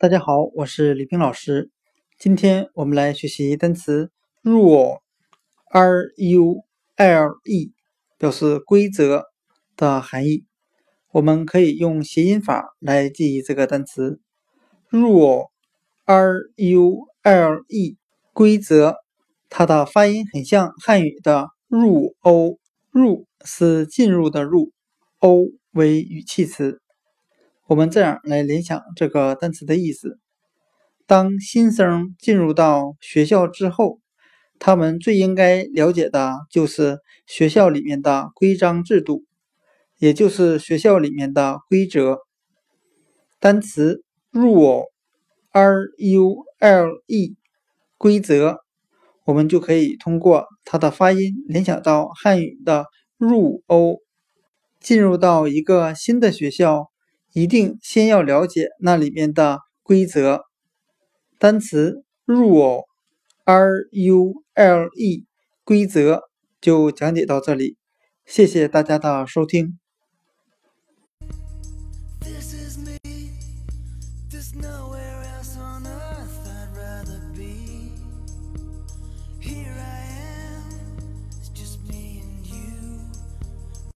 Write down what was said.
大家好，我是李冰老师。今天我们来学习单词 rule，r-u-l-e，表示规则的含义。我们可以用谐音法来记忆这个单词 rule，r-u-l-e，规则。它的发音很像汉语的入欧，入是进入的入，欧为语气词。我们这样来联想这个单词的意思：当新生进入到学校之后，他们最应该了解的就是学校里面的规章制度，也就是学校里面的规则。单词 rule，r-u-l-e，规则，我们就可以通过它的发音联想到汉语的入欧，进入到一个新的学校。一定先要了解那里面的规则。单词 rule，r u l e，规则就讲解到这里，谢谢大家的收听。This is me, this